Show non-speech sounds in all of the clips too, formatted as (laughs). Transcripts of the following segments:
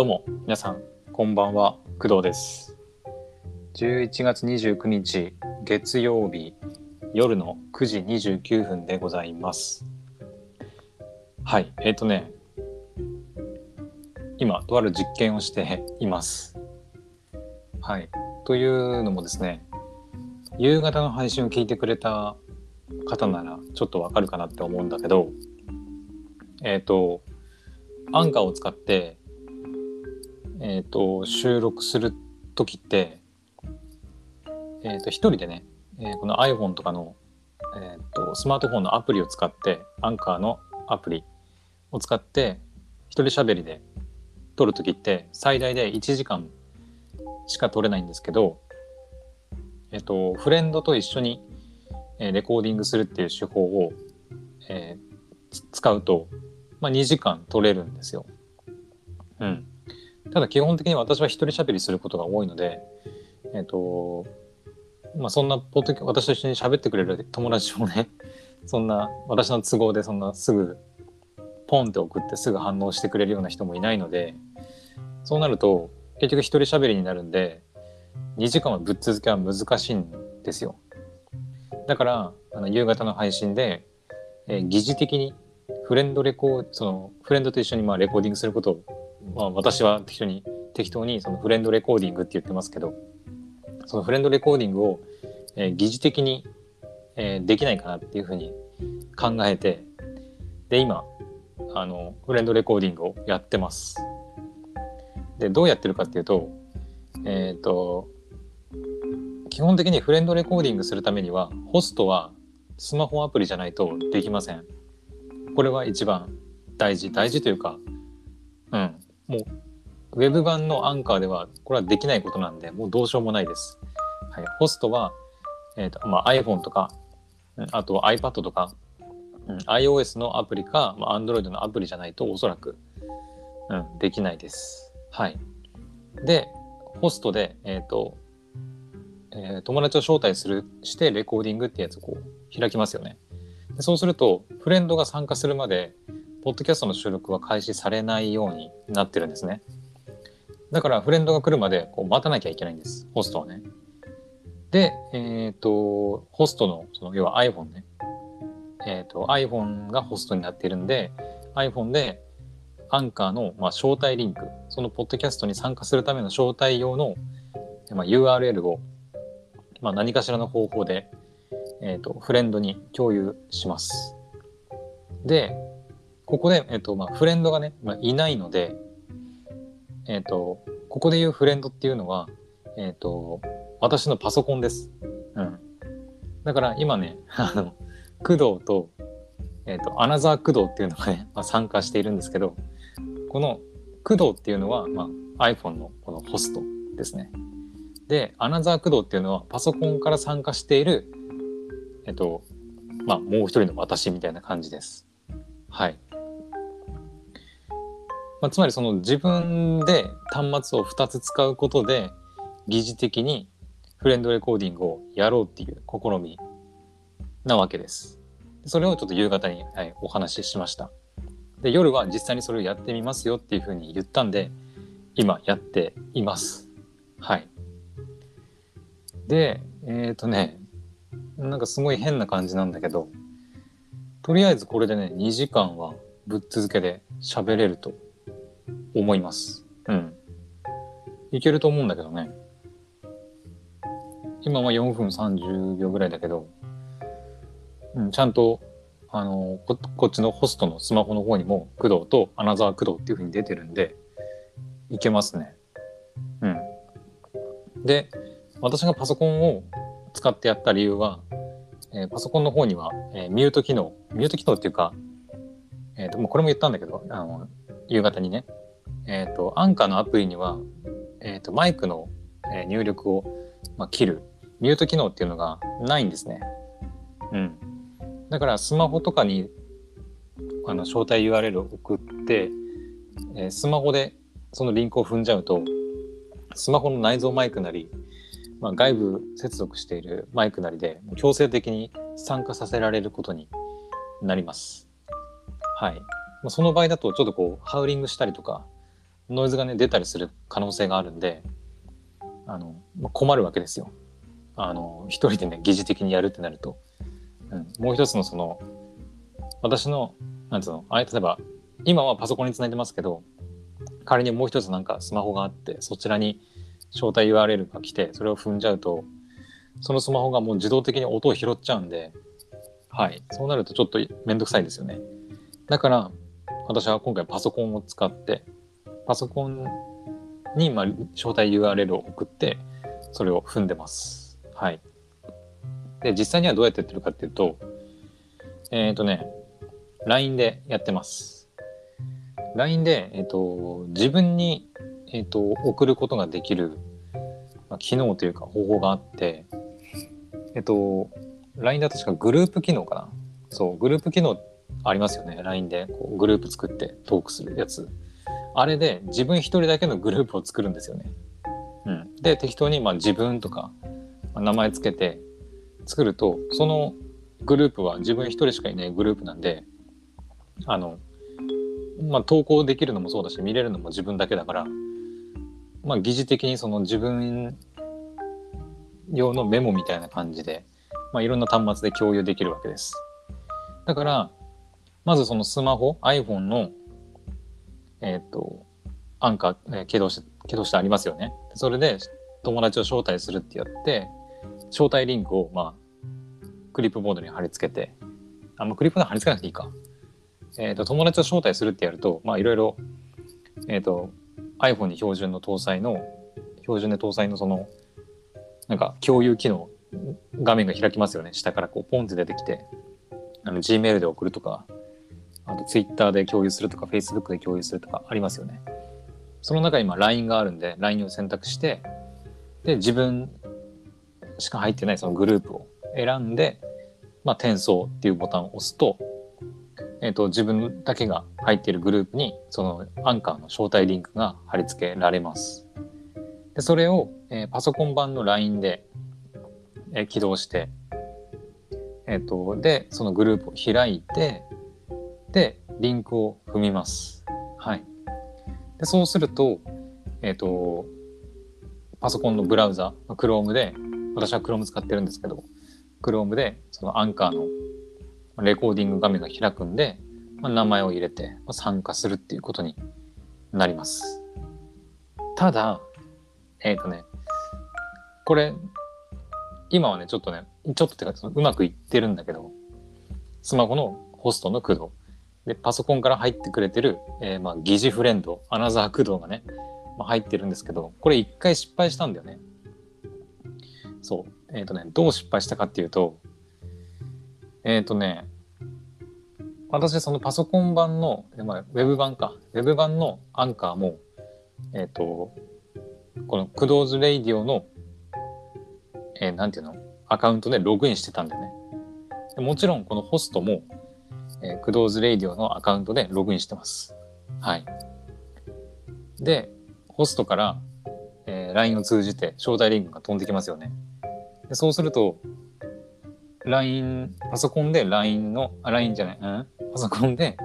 どうも皆さんこんばんは。工藤です。11月29日月曜日夜の9時29分でございます。はいえっ、ー、とね今とある実験をしています。はいというのもですね夕方の配信を聞いてくれた方ならちょっとわかるかなって思うんだけどえっ、ー、とアンカーを使ってえーと、収録する時って、えーと、一人でね、えー、この iPhone とかの、えーと、スマートフォンのアプリを使ってアンカーのアプリを使って一人喋りで撮る時って最大で1時間しか撮れないんですけど、えっ、と、フレンドと一緒にレコーディングするっていう手法を、えー、使うと、まあ、2時間撮れるんですよ。うん。ただ基本的に私は一人喋りすることが多いので、えっ、ー、と、まあそんなポッド私と一緒に喋ってくれる友達もね、(laughs) そんな私の都合でそんなすぐポンって送ってすぐ反応してくれるような人もいないので、そうなると結局一人喋りになるんで、2時間はぶっ続けは難しいんですよ。だからあの夕方の配信で、えー、疑似的にフレンドレコーそのフレンドと一緒にまあレコーディングすることをまあ、私は適当に適当にそのフレンドレコーディングって言ってますけどそのフレンドレコーディングを、えー、疑似的に、えー、できないかなっていうふうに考えてで今あのフレンドレコーディングをやってます。でどうやってるかっていうとえっ、ー、と基本的にフレンドレコーディングするためにはホストはスマホアプリじゃないとできません。これは一番大事大事というかうんもうウェブ版のアンカーではこれはできないことなんでもうどうしようもないです。はい、ホストは、えーとまあ、iPhone とかあと iPad とか、うん、iOS のアプリか、まあ、Android のアプリじゃないとおそらく、うん、できないです。はい。で、ホストで、えっ、ー、と、えー、友達を招待するしてレコーディングってやつをこう開きますよね。でそうするとフレンドが参加するまでポッドキャストの収録は開始されないようになってるんですね。だからフレンドが来るまでこう待たなきゃいけないんです、ホストはね。で、えっ、ー、と、ホストの、その要は iPhone ね。えっ、ー、と、iPhone がホストになっているんで、iPhone でアンカーの、まあ、招待リンク、そのポッドキャストに参加するための招待用の、まあ、URL を、まあ、何かしらの方法で、えっ、ー、と、フレンドに共有します。で、ここで、えっとまあ、フレンドがね、まあ、いないので、えっと、ここで言うフレンドっていうのは、えっと、私のパソコンです。うん。だから今ね、(laughs) あの、工藤と、えっと、アナザー工藤っていうのがね、まあ、参加しているんですけど、この工藤っていうのは、まあ、iPhone のこのホストですね。で、アナザー工藤っていうのはパソコンから参加している、えっと、まあ、もう一人の私みたいな感じです。はい。まあ、つまりその自分で端末を2つ使うことで疑似的にフレンドレコーディングをやろうっていう試みなわけです。それをちょっと夕方に、はい、お話ししました。で夜は実際にそれをやってみますよっていうふうに言ったんで今やっています。はい。でえっ、ー、とねなんかすごい変な感じなんだけどとりあえずこれでね2時間はぶっ続けで喋れると思います。うん。いけると思うんだけどね。今は4分30秒ぐらいだけど、うん、ちゃんと、あのこ、こっちのホストのスマホの方にも、工藤とアナザー工藤っていう風に出てるんで、いけますね。うん。で、私がパソコンを使ってやった理由は、えー、パソコンの方には、えー、ミュート機能、ミュート機能っていうか、えっ、ー、と、もうこれも言ったんだけど、あの、夕方にね、えっ、ー、と、アンカーのアプリには、えっ、と、マイクの、入力を、まあ、切る、ミュート機能っていうのがないんですね。うん。だから、スマホとかに、あの、招待 URL を送って、えー、スマホでそのリンクを踏んじゃうと、スマホの内蔵マイクなり、まあ、外部接続しているマイクなりで強制的に参加させられることになります。はい。ま、その場合だとちょっとこうハウリングしたりとかノイズがね出たりする可能性があるんであの困るわけですよ。あの一人でね疑似的にやるってなると、うん、もう一つのその私のなんつうのあれ例えば今はパソコンにつないでますけど仮にもう一つなんかスマホがあってそちらに招待 URL が来てそれを踏んじゃうとそのスマホがもう自動的に音を拾っちゃうんではい。そうなるとちょっとめんどくさいですよね。だから私は今回パソコンを使ってパソコンにまあ招待 URL を送ってそれを踏んでますはいで実際にはどうやってやってるかっていうとえっ、ー、とね LINE でやってます LINE で、えーと、自分に、えーと、送ることができる、まあ、機能というか方法があって、えっ、と、LINE だと確かグループ機能かな。そう、グループ機能ありますよね。LINE でこうグループ作ってトークするやつ。あれで自分一人だけのグループを作るんですよね。うん。で、適当にまあ自分とか、名前つけて作ると、そのグループは自分一人しかいないグループなんで、あの、まあ、投稿できるのもそうだし見れるのも自分だけだから、まあ、疑似的にその自分用のメモみたいな感じで、まあ、いろんな端末で共有できるわけです。だからまずそのスマホ iPhone のえっ、ー、とアンカー、えー、起動して起動してありますよね。それで友達を招待するってやって招待リンクをまあクリップボードに貼り付けてあんまクリップボード貼り付けなくていいか。えーと、友達を招待するってやるとまあいろいろ、えーと、iPhone に標準の搭載の標準で搭載のそのなんか共有機能画面が開きますよね下からこうポンって出てきてあの Gmail で送るとかあと Twitter で共有するとか Facebook で共有するとかありますよねその中に今 LINE があるんで LINE を選択してで自分しか入ってないそのグループを選んで、まあ、転送っていうボタンを押すとえーと、自分だけが入っているグループにそのアンカーの招待リンクが貼り付けられます。でそれを、えー、パソコン版の LINE で、えー、起動して、えーと、でそのグループを開いてでリンクを踏みます。はい、でそうすると,、えーと、パソコンのブラウザ Chrome で私は Chrome 使ってるんですけど Chrome でそのアンカーのレコーディング画面が開くんで、まあ、名前を入れて参加するっていうことになります。ただ、えっ、ー、とね、これ、今はね、ちょっとね、ちょっとってか、うまくいってるんだけど、スマホのホストの駆動。で、パソコンから入ってくれてる、えー、まあ、疑似フレンド、アナザー駆動がね、まあ、入ってるんですけど、これ一回失敗したんだよね。そう。えっ、ー、とね、どう失敗したかっていうと、えっ、ー、とね、私そのパソコン版の、まあ、ウェブ版か、ウェブ版のアンカーも、えっ、と、このクドーズレイディオの、えー、なんていうの？アカウントでログインしてたんだよね。もちろんこのホストも、えー、クドーズレイディオのアカウントでログインしてます。はい。で、ホストから、えー、LINE を通じて招待リンクが飛んできますよね。でそうすると、LINE、パソコンで LINE の、LINE じゃない、うん、パソコンで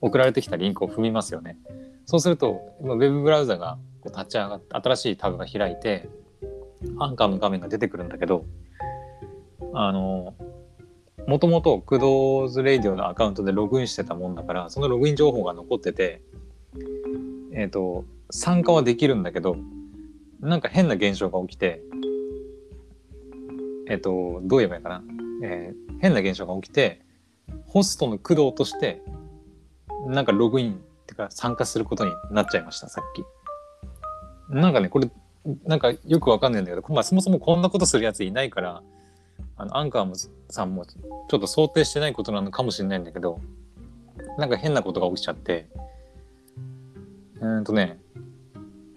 送られてきたリンクを踏みますよね。そうすると、ウェブブラウザがこう立ち上がって、新しいタブが開いて、アンカーの画面が出てくるんだけど、あの、もともとクドーズレイディオのアカウントでログインしてたもんだから、そのログイン情報が残ってて、えっ、ー、と、参加はできるんだけど、なんか変な現象が起きて、えっ、ー、と、どう言えばいいかな？えー、変な現象が起きてホストの駆動としてなんかログインってか参加することになっちゃいましたさっき。なんかねこれなんかよくわかんないんだけど、まあ、そもそもこんなことするやついないからあのアンカーもさんもちょっと想定してないことなのかもしれないんだけどなんか変なことが起きちゃって。うんとね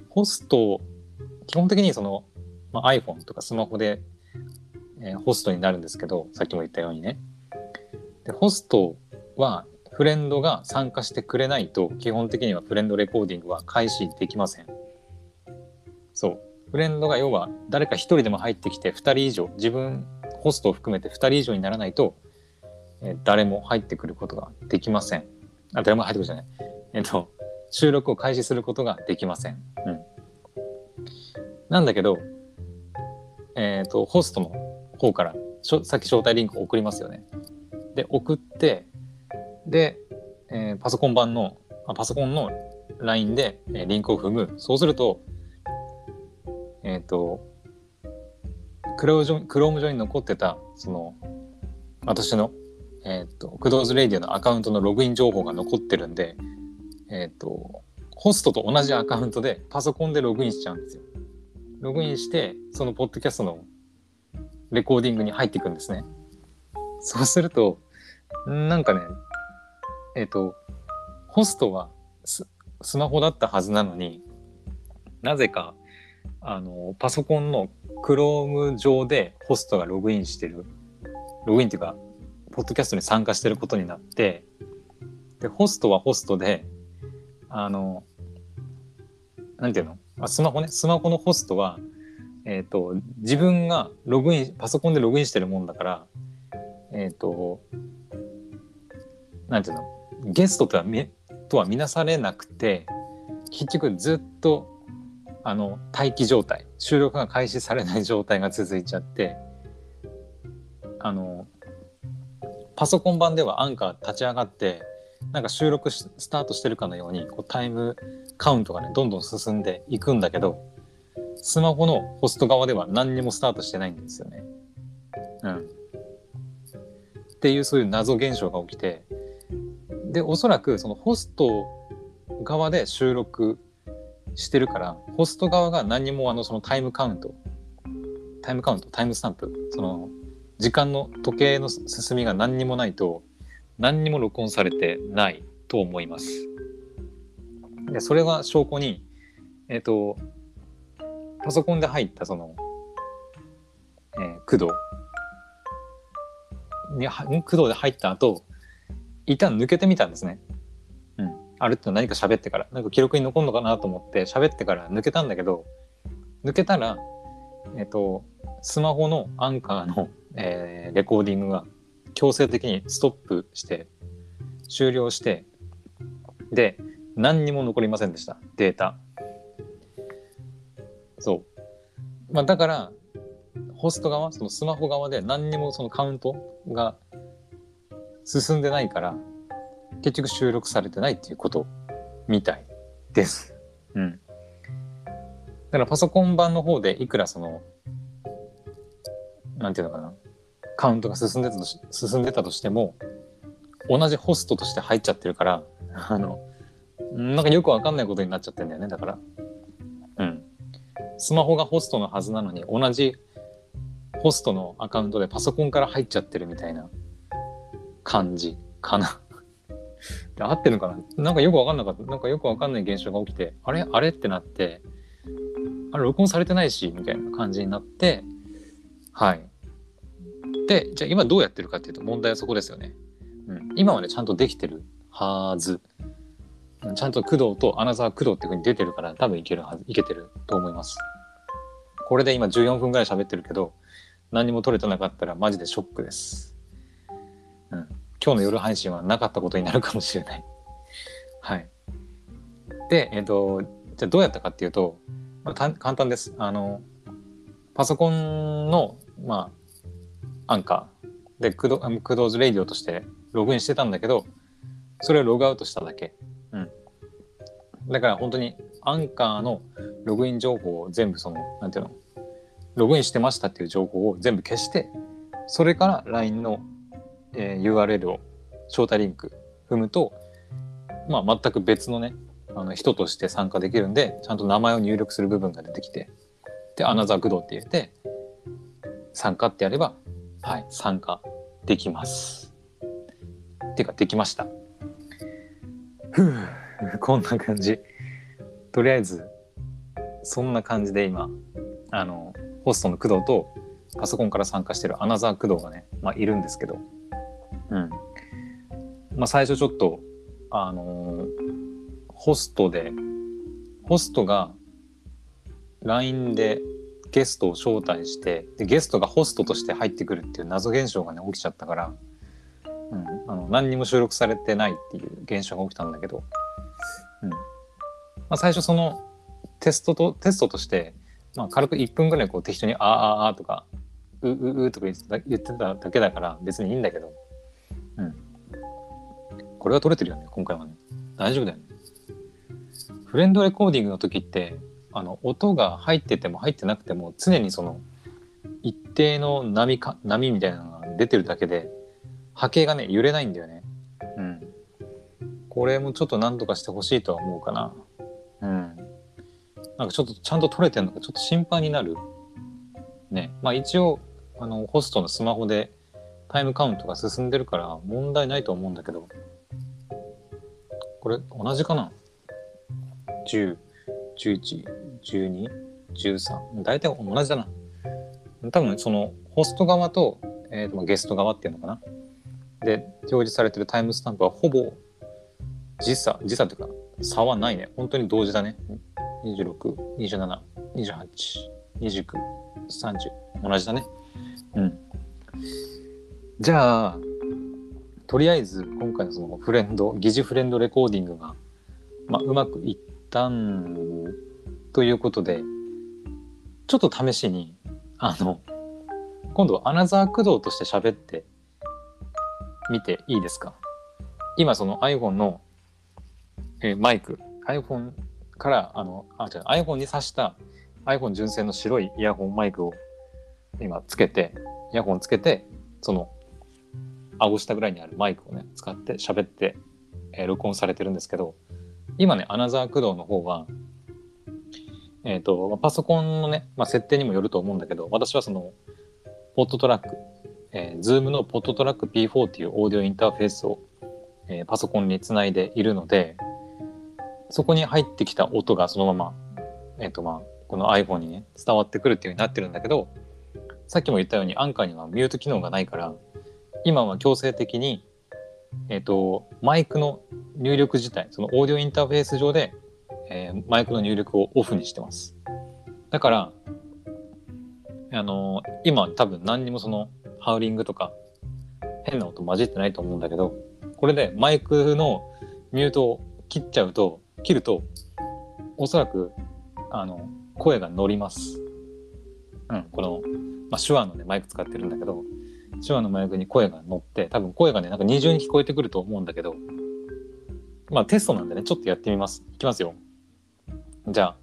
ホスト基本的にその、まあ、iPhone とかスマホでえー、ホストになるんですけどさっきも言ったようにね。でホストはフレンドが参加してくれないと基本的にはフレンドレコーディングは開始できません。そう。フレンドが要は誰か1人でも入ってきて2人以上自分ホストを含めて2人以上にならないと、えー、誰も入ってくることができませんあ誰も入ってくるじゃないえっと収録を開始することができません。うん、なんだけど、えっ、ー、と、ホストの方からさっき招待リンクを送りますよね。で、送って、で、えー、パソコン版の、あパソコンの LINE で、えー、リンクを踏む。そうすると、えっ、ー、と、クローム上に残ってた、その、私の、えっ、ー、と、クドーズレイディオのアカウントのログイン情報が残ってるんで、えっ、ー、と、ホストと同じアカウントでパソコンでログインしちゃうんですよ。ログインして、そのポッドキャストのレコーディングに入っていくんですね。そうすると、なんかね、えっ、ー、と、ホストはスマホだったはずなのになぜかあのパソコンの Chrome 上でホストがログインしてる。ログインっていうかポッドキャストに参加してることになってでホストはホストであのなんていうの？あスマホね。スマホのホストはえっ、ー、と自分がログインパソコンでログインしてるもんだからえっ、ー、となんていうの？ゲストとはみとは見なされなくて結局ずっとあの待機状態収録が開始されない状態が続いちゃってあのパソコン版ではアンカー立ち上がってなんか収録スタートしてるかのようにこうタイムカウントがねどんどん進んでいくんだけどスマホのホスト側では何にもスタートしてないんですよね。うん。っていうそういう謎現象が起きてでおそらくそのホスト側で収録してるからホスト側が何にもあのそのタイムカウントタイムカウントタイムスタンプその時間の時計の進みが何にもないと何にも録音されてないと思います。でそれが証拠にえっ、ー、とパソコンで入ったその、えー、駆動に駆動で入った後一旦抜けてみたんですね。あるって何か喋ってから。なんか記録に残るのかなと思って喋ってから抜けたんだけど、抜けたら、えっ、と、スマホのアンカーの、えー、レコーディングが強制的にストップして、終了して、で、何にも残りませんでした。データ。そう。まあ、だから、ホスト側、そのスマホ側で何にもそのカウントが進んでないから結局収録されてないっていうことみたいです。うん。だからパソコン版の方でいくらそのなんていうのかな。カウントが進んでたとし進んでたとしても同じホストとして入っちゃってるからあのなんかよくわかんないことになっちゃってんだよね。だから。うん。スマホがホストのはずなのに同じホストのアカウントでパソコンから入っちゃってるみたいな感じかな。で合ってるのかな？なんかよくわかんなかった。なんかよくわかんない現象が起きて、あれ？あれ？ってなって、あれ？録音されてないし、みたいな感じになって、はい。で、じゃあ今どうやってるかっていうと問題はそこですよね。うん、今はね、ちゃんとできてるはず。ちゃんと工藤とアナザー工藤っていう風に出てるから多分いけるはず、いけてると思います。これで今14分ぐらい喋ってるけど、何も取れてなかったらマジでショックです。うん、今日の夜配信はなかったことになるかもしれない。(laughs) はい。で、えっ、ー、と、じゃあどうやったかっていうと、まあ、簡単です。あの、パソコンの、まあ、アンカーでクド、クドーズレイディオとしてログインしてたんだけど、それをログアウトしただけ。うん。だから本当にアンカーのログイン情報を全部その、なんていうの、ログインしてましたっていう情報を全部消して、それから LINE のえー、URL を招待リンク踏むと、まあ、全く別のねあの人として参加できるんでちゃんと名前を入力する部分が出てきてでアナザーグドって言って参加ってやればはい参加できます。っていうかできました。ふう (laughs) こんな感じ。とりあえずそんな感じで今あのホストの工藤とパソコンから参加してるアナザー工藤がね、まあ、いるんですけど。うん。まあ、最初ちょっとあのー、ホストでホストが LINE でゲストを招待してでゲストがホストとして入ってくるっていう謎現象がね起きちゃったから、うん、あの何にも収録されてないっていう現象が起きたんだけど、うん、まあ、最初そのテストとテストとして、まあ、軽く1分ぐらいこう適当に「あーあーあー」とか「ううう」とか言ってた言ってただけだから別にいいんだけどうん。これは取れてるよね今回はね。大丈夫だよね。フレンドレコーディングの時ってあの音が入ってても入ってなくても常にその一定の波か波みたいなのが出てるだけで波形がね揺れないんだよね。うん。これもちょっと何とかしてほしいとは思うかな。うん。なんかちょっとちゃんと撮れてるのかちょっと心配になる。ね。まあ一応あのホストのスマホでタイムカウントが進んでるから問題ないと思うんだけど。これ同じかな？10、11、12、13大体同じだな。多分そのホスト側と,、えーとゲスト側っていうのかな？で表示されてるタイムスタンプはほぼ時差時差というか差はないね。本当に同時だね。2627282930同じだね。じゃあとりあえず今回のそのフレンド疑似フレンドレコーディングが、まあ、うまくいったんということでちょっと試しにあの今度はアナザー駆動として喋ってみていいですか？今その iPhone の、えーマイク iPhone からあのあ違う iPhone に挿した iPhone 純正の白いイヤホンマイクを今つけてイヤホンつけてその顎下ぐらいにあるマイクをね使って喋って、えー録音されてるんですけど今ねアナザー駆動の方はえっ、とまパソコンのね、まあ、設定にもよると思うんだけど私はそのポットトラック、えー、Zoom のポットトラック P4 っていうオーディオインターフェースを、えーパソコンにつないでいるのでそこに入ってきた音がそのまま、えっとまあ、この iPhone にね伝わってくるっていう風になってるんだけどさっきも言ったようにアンカーにはミュート機能がないから今は強制的に、えっとマイクの入力自体そのオーディオインターフェース上で、えーマイクの入力をオフにしてますだからあの今多分何にもそのハウリングとか変な音混じってないと思うんだけどこれでマイクのミュートを切っちゃうと切るとおそらくあの声が乗ります。うん、この、まあ、手話のねマイク使ってるんだけど手話のマイクに声が乗って多分声がねなんか二重に聞こえてくると思うんだけどまあテストなんでねちょっとやってみます。いきますよ。じゃ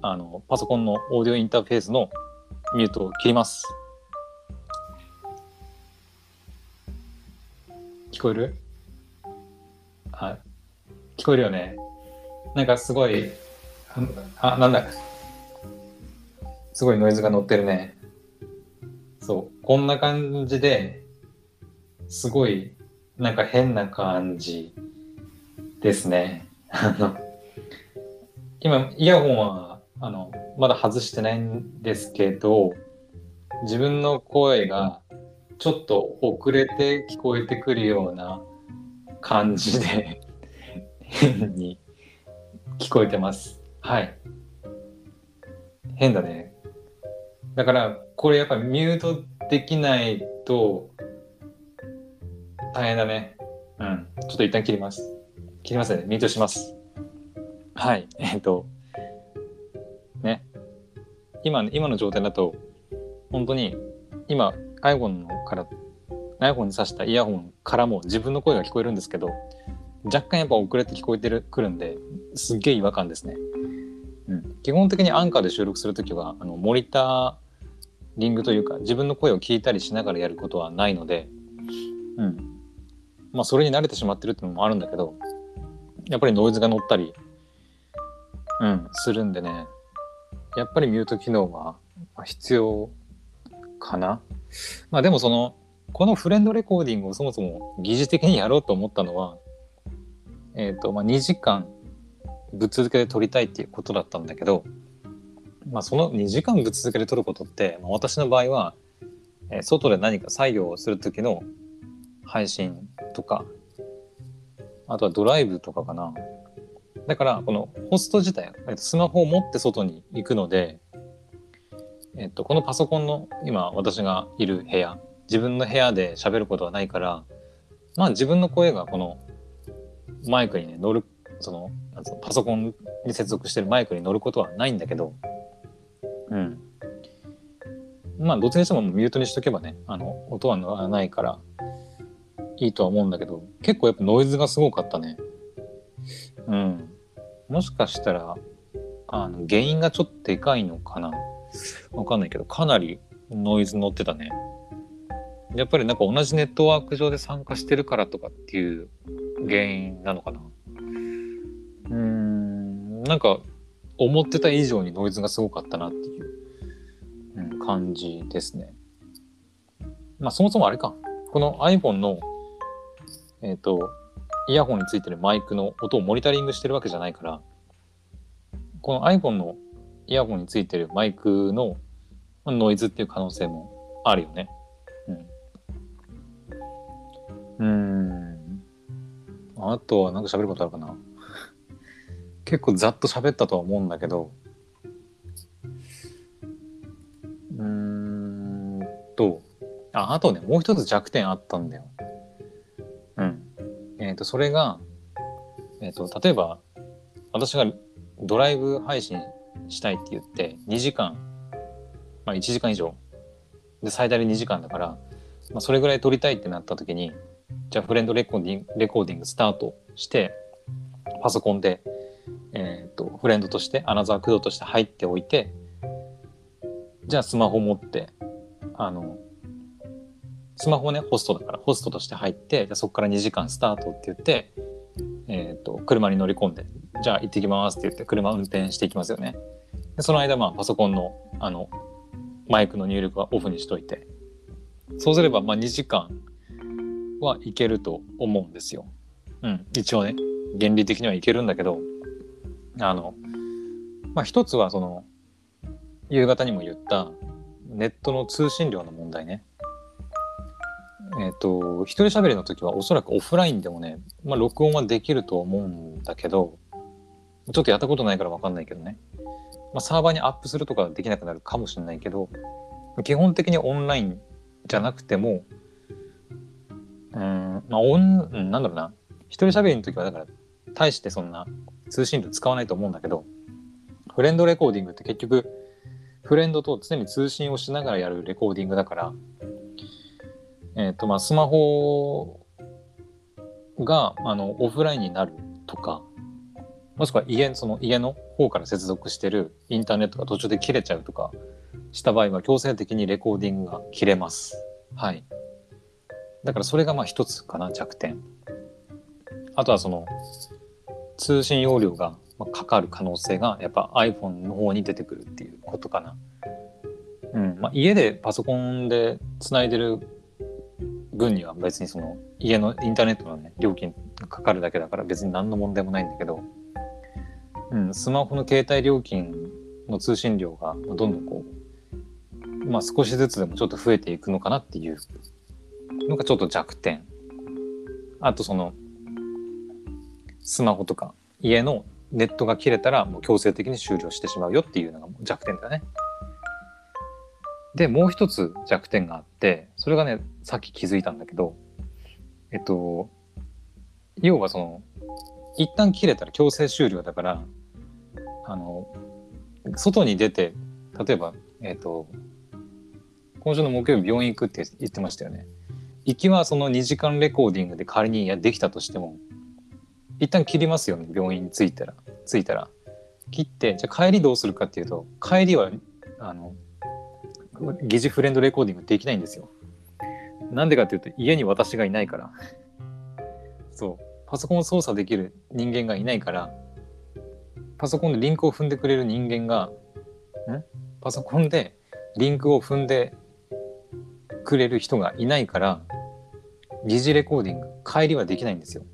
ああのパソコンのオーディオインターフェースのミュートを切ります。聞こえる？あ、聞こえるよね。なんかすごい、あ、なんだ？すごいノイズが乗ってるね。そう、こんな感じで、すごい、なんか変な感じですね。(laughs) あの、今、イヤホンは、あの、まだ外してないんですけど、自分の声がちょっと遅れて聞こえてくるような感じで (laughs) 変に聞こえてます。はい。変だね。だから、これやっぱミュートできないと大変だね。うん。ちょっと一旦切ります。切りますね。ミュートします。はい。えっと、ね。今、今の状態だと、本当に今 iPhone から iPhone に挿したイヤホンからも自分の声が聞こえるんですけど若干やっぱ遅れて聞こえてるくるんですっげえ違和感ですね、うん、基本的にアンカーで収録するときはあのモニターリングというか自分の声を聞いたりしながらやることはないのでうんまあそれに慣れてしまってるっていうのもあるんだけどやっぱりノイズが乗ったりうんするんでねやっぱりミュート機能はまあ必要かな。まあでもそのこのフレンドレコーディングをそもそも疑似的にやろうと思ったのは、えっとまあ、2時間ぶっ続けで撮りたいっていうことだったんだけど、まあ、その2時間ぶっ続けで撮ることって、まあ、私の場合は、えー外で何か作業をする時の配信とかあとはドライブとかかな。だからこのホスト自体、えっとスマホを持って外に行くので、えっと、このパソコンの今私がいる部屋自分の部屋で喋ることはないからまあ自分の声がこのマイクにね乗るそのパソコンに接続してるマイクに乗ることはないんだけどうん。まあどっちにしてもミュートにしとけばねあの音は乗らないからいいとは思うんだけど結構やっぱノイズがすごかったね。うん。もしかしたらあの原因がちょっとでかいのかな。わかんないけどかなりノイズ乗ってたね。やっぱりなんか同じネットワーク上で参加してるからとかっていう原因なのかな。うーん。なんか思ってた以上にノイズがすごかったなっていう、うん、感じですねまあそもそもあれかこの iPhone のえっ、ー、とイヤホンについてるマイクの音をモニタリングしてるわけじゃないからこの iPhone のイヤホンについてるマイクのノイズっていう可能性もあるよね。うん。うんあとは何か喋ることあるかな結構ざっと喋ったとは思うんだけど、うーんと、あ、あとね、もう一つ弱点あったんだよ。うん。えっ、ー、と、それが、えっ、ー、と、例えば、私がドライブ配信したいって言って、2時間、まあ1時間以上、で、最大で2時間だから、まあ、それぐらい撮りたいってなった時に、じゃあフレンドレコーディングレコーディングスタートしてパソコンで、えーと、フレンドとしてアナザークドとして入っておいてじゃあスマホ持ってあのスマホねホストだからホストとして入ってじゃそこから2時間スタートって言って、えーと、車に乗り込んでじゃあ行ってきますって言って車運転していきますよね。でその間まあパソコンのあのマイクの入力はオフにしといてそうすればまあ2時間はいけると思うんですよ。うん、一応ね原理的にはいけるんだけどあのまあ一つはその夕方にも言ったネットの通信量の問題ね。えっ、ー、と一人喋りの時はおそらくオフラインでもね、まあ、録音はできると思うんだけどちょっとやったことないから分かんないけどね、まあ、サーバーにアップするとかできなくなるかもしれないけど基本的にオンラインじゃなくてもうん、まあ、オン、なんだろうな。一人喋りの時は、だから、大してそんな通信量使わないと思うんだけど、フレンドレコーディングって結局、フレンドと常に通信をしながらやるレコーディングだから、えっ、ー、と、まあ、スマホが、あの、オフラインになるとか、もしくは家、その家の方から接続してるインターネットが途中で切れちゃうとかした場合は強制的にレコーディングが切れます。はい。だからそれがまあ一つかな弱点あとはその通信容量がかかる可能性がやっぱ iPhone の方に出てくるっていうことかな。うんまあ、家でパソコンでつないでる分には別にその家のインターネットのね料金かかるだけだから別に何の問題もないんだけど、うん、スマホの携帯料金の通信量がどんどんこうまあ少しずつでもちょっと増えていくのかなっていうのがちょっと弱点。あとその、スマホとか家のネットが切れたらもう強制的に終了してしまうよっていうのが弱点だね。で、もう一つ弱点があって、それがね、さっき気づいたんだけど、えっと、要はその、一旦切れたら強制終了だから、あの、外に出て、例えば、えっと、今週の木曜日病院行くって言ってましたよね。行きはその2時間レコーディングで仮にやできたとしても一旦切りますよね病院に着いたら。着いたら。切ってじゃあ帰りどうするかっていうと帰りはあの疑似フレンドレコーディングできないんですよ。なんでかっていうと家に私がいないから。そう。パソコンを操作できる人間がいないからパソコンでリンクを踏んでくれる人間がパソコンでリンクを踏んでくれる人がいないから疑似レコーディング帰りはできないんですよ。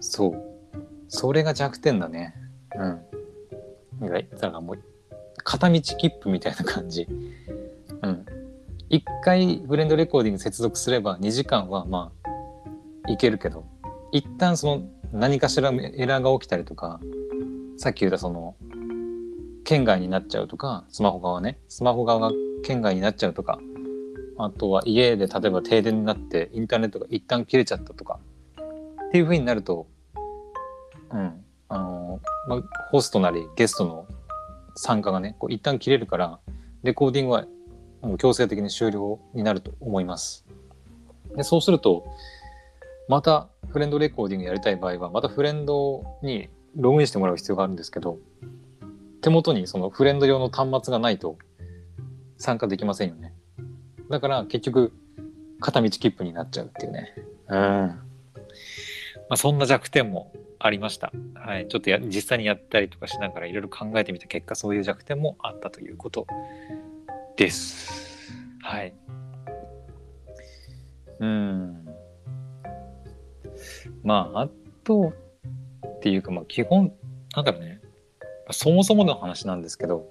そう。それが弱点だね。うん。だからもう片道切符みたいな感じ。うん。一回ブレンドレコーディング接続すれば2時間はまあいけるけど。一旦その何かしらエラーが起きたりとかさっき言ったその県外になっちゃうとかスマホ側ね。スマホ側が県外になっちゃうとか。あとは家で例えば停電になってインターネットが一旦切れちゃったとか。っていうふうになると、うん、あの、まあ、ホストなりゲストの参加がねこう一旦切れるからレコーディングはもう強制的に終了になると思います。でそうするとまたフレンドレコーディングやりたい場合はまたフレンドにログインしてもらう必要があるんですけど手元にそのフレンド用の端末がないと参加できませんよね。だから結局片道切符になっちゃうっていうね。うん。まあ、そんな弱点もありました。はい。ちょっとや実際にやったりとかしながらいろいろ考えてみた結果、そういう弱点もあったということです。はい。うん。まあ、あとっていうか、まあ、基本、なんだろうね。そもそもの話なんですけど、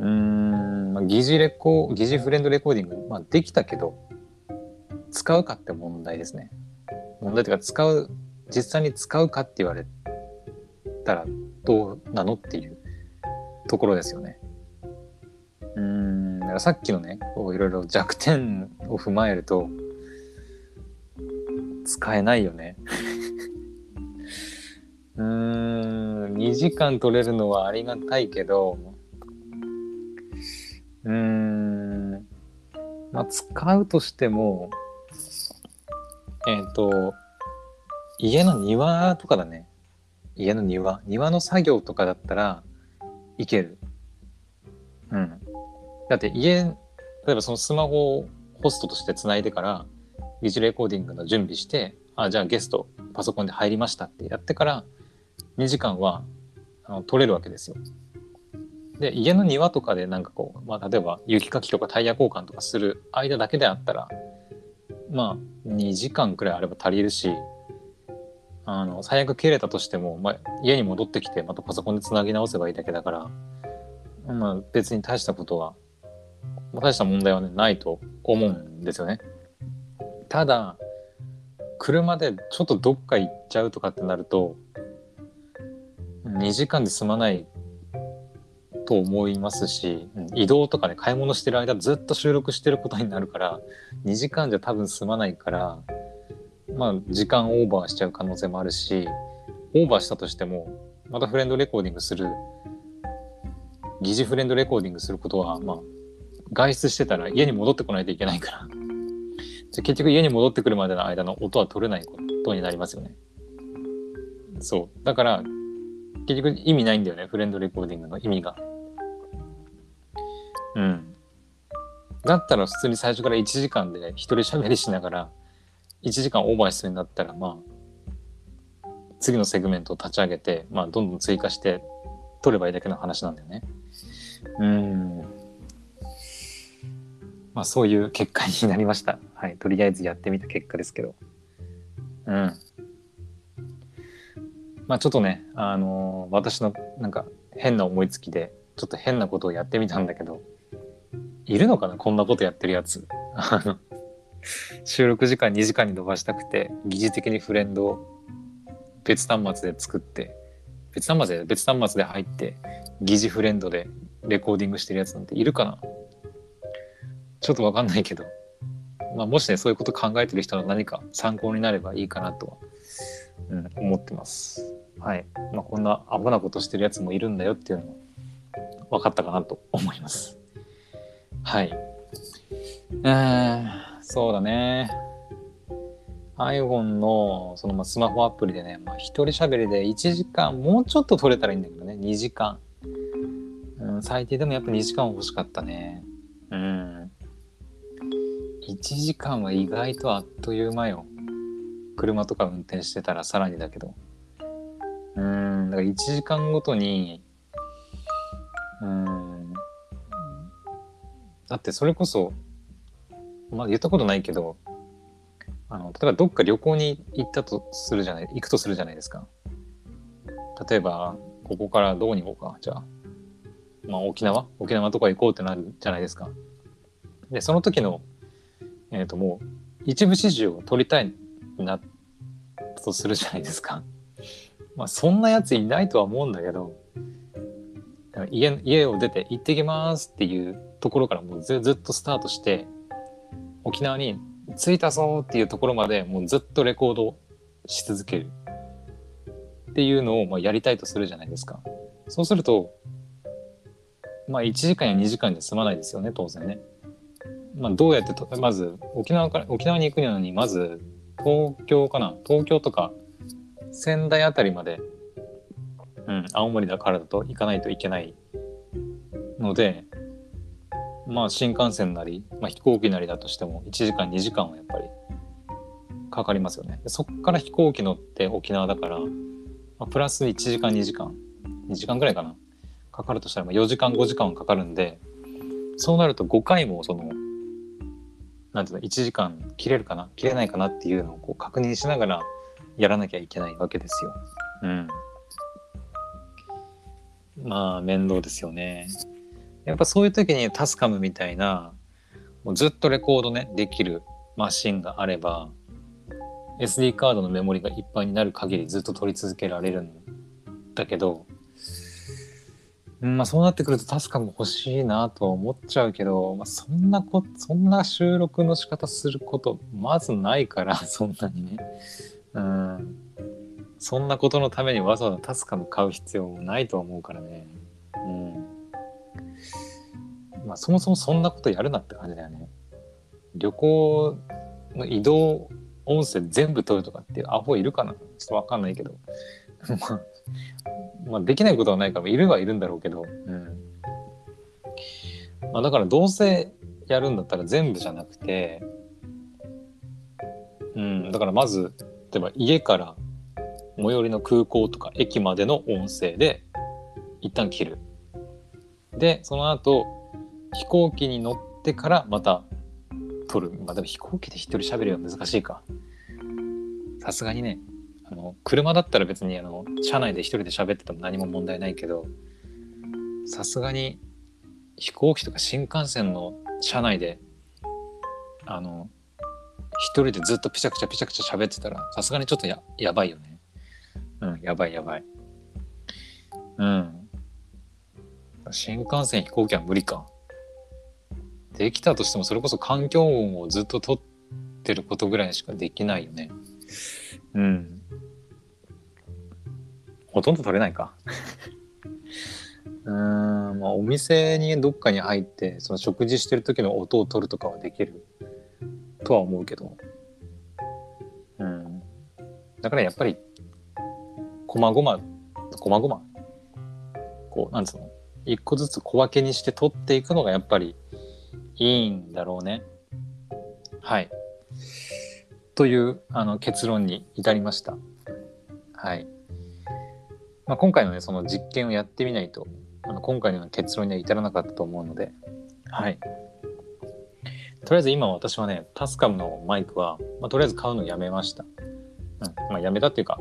うん、まあ、疑似レコ、疑似フレンドレコーディング、まあ、できたけど、使うかって問題ですね。問題というか、使う実際に使うかって言われたらどうなのっていうところですよね。うんだからさっきのねこういろいろ弱点を踏まえると使えないよね。(laughs) うん2時間取れるのはありがたいけどうんまあ使うとしてもえっ、ー、と家の庭とかだね。家の庭。庭の作業とかだったらいける。うん。だって家、例えばそのスマホをホストとしてつないでから疑似レコーディングの準備して、あ、じゃあゲストパソコンで入りましたってやってから2時間はあの取れるわけですよ。で、家の庭とかでなんかこう、まあ例えば雪かきとかタイヤ交換とかする間だけであったら、まあ2時間くらいあれば足りるし、あの最悪切れたとしても、ま、家に戻ってきてまたパソコンでつなぎ直せばいいだけだから、まあ、別に大したことは、大した問題は、ね、ないと思うんですよね。ただ車でちょっとどっか行っちゃうとかってなると2時間で済まないと思いますし移動とかね買い物してる間ずっと収録してることになるから2時間じゃ多分済まないからまあ、時間オーバーしちゃう可能性もあるしオーバーしたとしてもまたフレンドレコーディングする疑似フレンドレコーディングすることは、まあ、外出してたら家に戻ってこないといけないから。じゃ結局家に戻ってくるまでの間の音は取れないことになりますよね。そう。だから結局意味ないんだよねフレンドレコーディングの意味が。うん。だったら普通に最初から1時間で一人喋りしながら1時間オーバーしそうになったら、まあ、次のセグメントを立ち上げて、まあ、どんどん追加して取ればいいだけの話なんだよね。うん。まあ、そういう結果になりました。はい。とりあえずやってみた結果ですけど。うん。まあ、ちょっとね、あのー、私のなんか変な思いつきで、ちょっと変なことをやってみたんだけど、いるのかなこんなことやってるやつ。収録時間2時間に伸ばしたくて疑似的にフレンドを別端末で作って別端末で別端末で入って疑似フレンドでレコーディングしてるやつなんているかな？ちょっとわかんないけど、まあ、もしねそういうこと考えてる人の何か参考になればいいかなとは、うん、思ってます。はい。まあ、こんなアホなことしてるやつもいるんだよっていうのも分かったかなと思います。はい。えーそうだね。iPhone のそのまスマホアプリでね、まあ、一人喋りで1時間、もうちょっと取れたらいいんだけどね、2時間。うん、最低でもやっぱ2時間欲しかったね。うん。1時間は意外とあっという間よ。車とか運転してたらさらにだけど。うん、だから1時間ごとに、うん、だってそれこそまあ言ったことないけど、あの、例えばどっか旅行に行ったとするじゃない、行くとするじゃないですか。例えば、ここからどこに行こうか、じゃあ。まあ沖縄？沖縄とか行こうってなるじゃないですか。で、その時の、えっ、ー、ともう、一部始終を取りたいなとするじゃないですか。まあそんなやついないとは思うんだけど、家家を出て行ってきますっていうところからもうずずっとスタートして沖縄に着いたぞっていうところまでもうずっとレコードし続けるっていうのをまあやりたいとするじゃないですか。そうすると、まあ1時間や2時間じゃ済まないですよね、当然ね。まあどうやってと、まず沖縄から、沖縄に行くのに、まず東京かな、東京とか仙台あたりまで、うん、青森だからだと行かないといけないので、まあ新幹線なり、まあ、飛行機なりだとしても1時間2時間はやっぱりかかりますよね。そっから飛行機乗って沖縄だから、まあ、プラス1時間2時間2時間ぐらいかなかかるとしたらまあ4時間5時間はかかるんでそうなると5回もそのなんていうの1時間切れるかな切れないかなっていうのをこう確認しながらやらなきゃいけないわけですよ。うん。まあ面倒ですよね。やっぱそういう時にタスカムみたいなもうずっとレコードねできるマシンがあれば SD カードのメモリがいっぱいになる限りずっと取り続けられるんだけど、まあそうなってくるとタスカム欲しいなとは思っちゃうけど、まあ、そんなこそんな収録の仕方することまずないから (laughs) そんなにね。うん。そんなことのためにわざわざタスカム買う必要もないと思うからね。うん。まあそもそもそんなことやるなって感じだよね旅行の移動音声全部取るとかってアホいるかな？ちょっとわかんないけど。(laughs) まあ、できないことはないから、いるはいるんだろうけど。うん。まあ、だからどうせやるんだったら全部じゃなくて、うん、だからまず、例えば家から最寄りの空港とか駅までの音声で一旦切る。で、その後、飛行機に乗ってからまた撮る。まあでも飛行機で一人喋るは難しいか。さすがにね、あの、車だったら別にあの、車内で一人で喋ってても何も問題ないけど、さすがに飛行機とか新幹線の車内で、あの、一人でずっとピチャクチャピチャクチャ喋ってたら、さすがにちょっとややばいよね。うん、やばいやばい。うん。新幹線飛行機は無理か。できたとしてもそれこそ環境音をずっと撮ってることぐらいしかできないよね。うん。ほとんど撮れないか。(laughs) うん、まあお店にどっかに入ってその食事してる時の音を取るとかはできるとは思うけど。うん。だからやっぱり、こまごま、こまごま、こう、なんつうの、一個ずつ小分けにして取っていくのがやっぱりいいんだろうね。はい。というあの結論に至りました。はい。まあ、今回のね、その実験をやってみないと、あの今回の結論には至らなかったと思うので、はい。とりあえず今私はね、タスカムのマイクは、まあ、とりあえず買うのやめました。うん。まあ、やめたっていうか、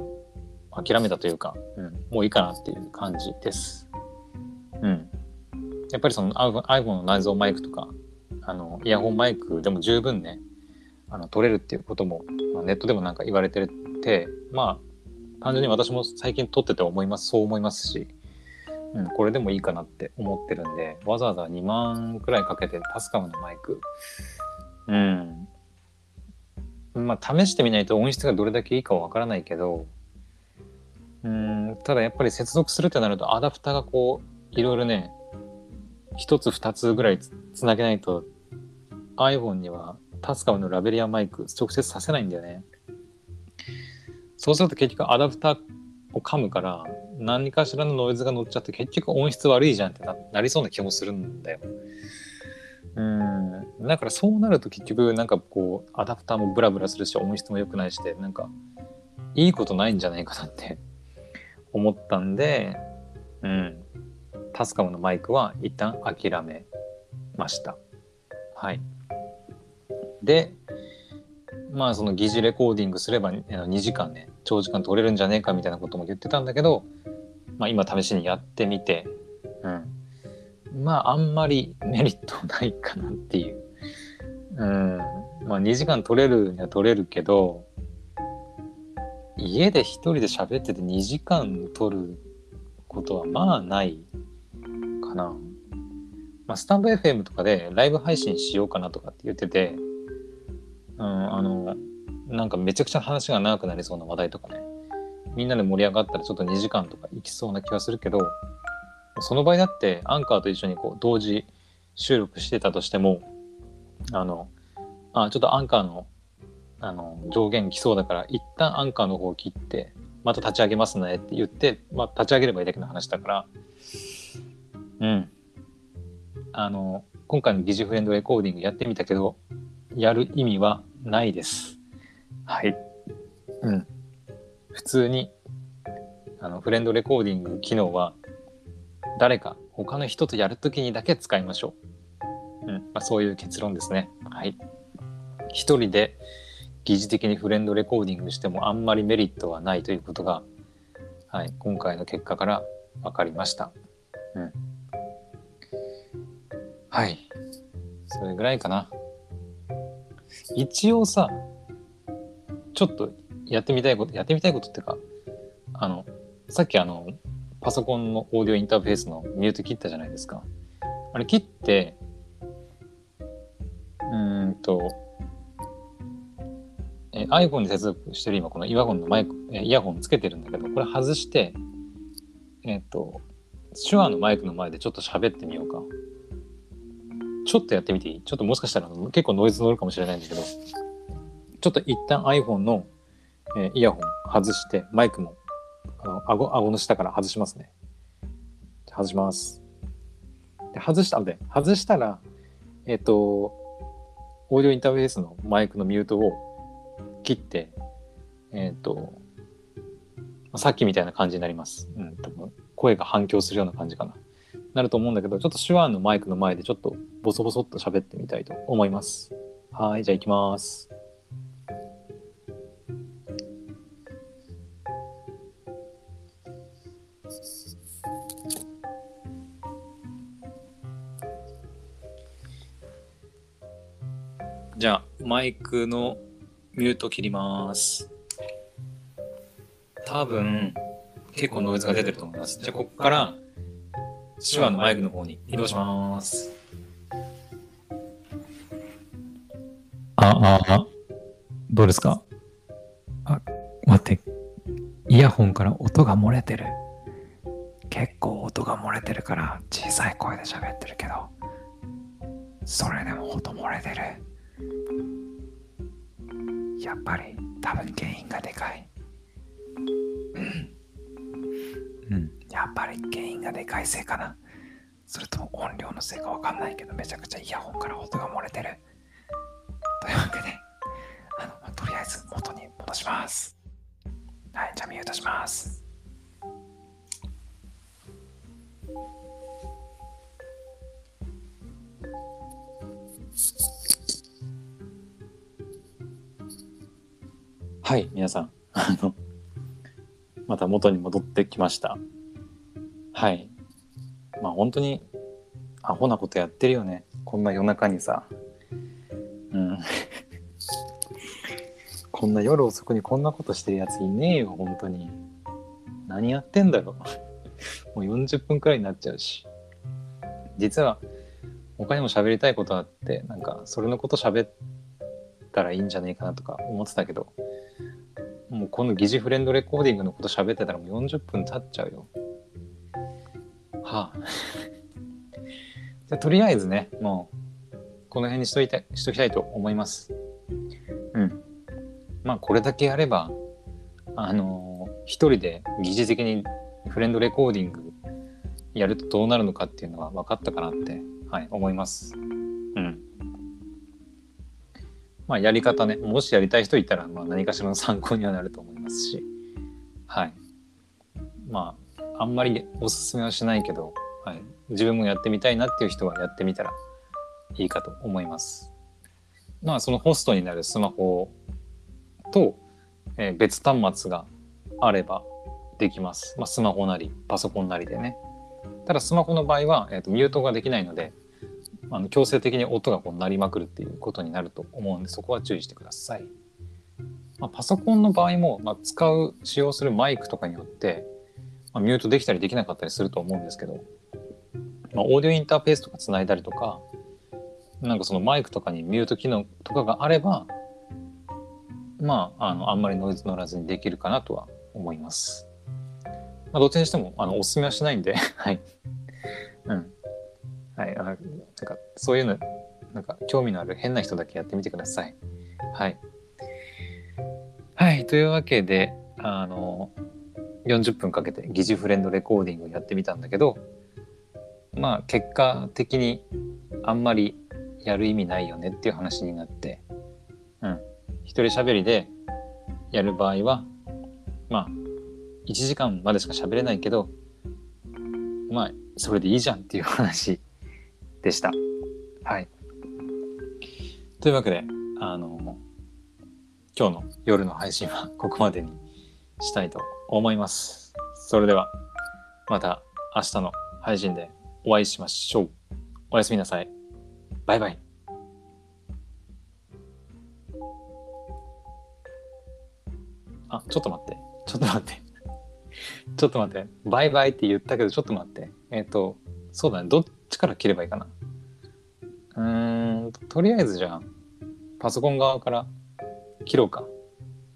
諦めたというか、うん、もういいかなっていう感じです。うん。やっぱりその iPhone の内蔵マイクとか、あのイヤホンマイクでも十分ねあの取れるっていうことも、ネットでもなんか言われててまあ単純に私も最近撮ってて思いますそう思いますし、うん、これでもいいかなって思ってるんでわざわざ2万くらいかけてタスカムのマイク。うん。まあ試してみないと音質がどれだけいいかわからないけどうんただやっぱり接続するってなるとアダプターがこういろいろね1つ2つぐらいつなげないと iPhone にはタスカムのラベリアマイク直接させないんだよね。そうすると結局アダプターを噛むから何かしらのノイズが乗っちゃって結局音質悪いじゃんってなりそうな気もするんだよ。うんだからそうなると結局なんかこうアダプターもブラブラするし音質も良くないしでなんかいいことないんじゃないかなって (laughs) 思ったんでうんタスカムのマイクは一旦諦めました。はい。で、まあその疑似レコーディングすれば2時間ね、長時間取れるんじゃねえかみたいなことも言ってたんだけど、まあ今試しにやってみて、うん。まああんまりメリットないかなっていう。うん。まあ2時間取れるには取れるけど、家で一人で喋ってて2時間取ることはまあないかな。まあ、スタンド FM とかでライブ配信しようかなとかって言ってて、うん、あの、なんかめちゃくちゃ話が長くなりそうな話題とかね、みんなで盛り上がったらちょっと2時間とかいきそうな気はするけどその場合だってアンカーと一緒にこう同時収録してたとしてもあのあちょっとアンカーのあの上限来そうだから一旦アンカーの方を切ってまた立ち上げますねって言って、まあ、立ち上げればいいだけの話だから。うん。あの今回の疑似フレンドレコーディングやってみたけどやる意味はないですはいうん普通にあのフレンドレコーディング機能は誰か他の人とやるときにだけ使いましょう、うんまあ、そういう結論ですねはい一人で疑似的にフレンドレコーディングしてもあんまりメリットはないということが、はい、今回の結果から分かりました。うん。はい。それぐらいかな。一応さ、ちょっとやってみたいこと、やってみたいことっていうか、あの、さっきあの、パソコンのオーディオインターフェースのミュート切ったじゃないですか。あれ切って、うんと、え、iPhone に接続してる今このイヤホンのマイク、え、イヤホンつけてるんだけどこれ外してえっ、と手話のマイクの前でちょっと喋ってみようかちょっとやってみていい？ちょっともしかしたら結構ノイズ乗るかもしれないんだけどちょっと一旦 iPhone の、えー、イヤホン外してマイクもあの顎顎の下から外しますね外しますで外したんで外したらえっ、ー、とオーディオインターフェースのマイクのミュートを切って、えっ、ー、と、さっきみたいな感じになります。うん、多分声が反響するような感じかな。なると思うんだけど、ちょっと手話のマイクの前でちょっとボソボソっと喋ってみたいと思います。はい、じゃあ行きます。じゃあ、マイクのミュート切ります。多分、結構ノイズが出てると思います。じゃあ、ここから、手話のマイクの方に移動します。あ、あ、あ、どうですか？あ、待って。イヤホンから音が漏れてる。結構音が漏れてるから小さい声で喋ってるけど、それでも音漏れてる。やっぱり多分原因がでかい。うん、やっぱり原因がでかいせいかな。それとも音量のせいかわかんないけど、めちゃくちゃイヤホンから音が漏れてる。というわけで、あの、とりあえず元に戻します。はい、じゃあミュートします。はい、皆さん、あの、また元に戻ってきました。はい。まあ本当に、アホなことやってるよね。こんな夜中にさ。うん。(laughs) こんな夜遅くにこんなことしてるやついねえよ、本当に。何やってんだろう。もう40分くらいになっちゃうし。実は、他にも喋りたいことあって、なんか、それのこと喋ったらいいんじゃねえかなとか思ってたけど、もうこの疑似フレンドレコーディングのこと喋ってたらもう40分経っちゃうよ。はあ。じゃとりあえずね、もう、この辺にしといたしときたいと思います。うん。まあ、これだけやれば、あのー、一人で疑似的にフレンドレコーディングやるとどうなるのかっていうのは分かったかなって、はい、思います。うん。まあ、やり方ね、もしやりたい人いたら、まあ、何かしらの参考にはなると思いますし、はい。まあ、あんまりおすすめはしないけど、はい、自分もやってみたいなっていう人はやってみたらいいかと思います。まあ、そのホストになるスマホと、えー、別端末があればできます。まあ、スマホなり、パソコンなりでね。ただ、スマホの場合は、えーとミュートができないので、あの強制的に音がこう鳴りまくるっていうことになると思うんでそこは注意してください。まあ、パソコンの場合も、まあ、使う使用するマイクとかによって、まあ、ミュートできたりできなかったりすると思うんですけど、まあ、オーディオインターフェースとかつないだりとかなんかそのマイクとかにミュート機能とかがあればまああのあんまりノイズ乗らずにできるかなとは思います。まあ、どっちにしてもあのおすすめはしないんで、(laughs) はい。うん。はい。あなんかそういうの、なんか興味のある変な人だけやってみてください。はい。はい。というわけで、あの、40分かけて疑似フレンドレコーディングをやってみたんだけど、まあ結果的にあんまりやる意味ないよねっていう話になって、うん。一人喋りでやる場合は、まあ、1時間までしか喋れないけど、まあ、それでいいじゃんっていう話 (laughs) でした。はい。というわけで、あの、今日の夜の配信はここまでにしたいと思います。それでは、また明日の配信でお会いしましょう。おやすみなさい。バイバイ。あ、ちょっと待って。ちょっと待って。(laughs) ちょっと待って。バイバイって言ったけど、ちょっと待って。えっ、と、そうだね。どっちから切ればいいかな。うーん、とりあえずじゃあ、パソコン側から切ろうか。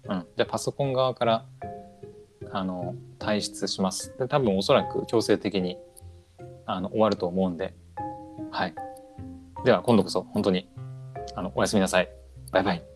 うん。じゃあ、パソコン側から、あの、退出します。で多分おそらく強制的に、あの、終わると思うんで、はい。では、今度こそ、本当に、あの、おやすみなさい。バイバイ。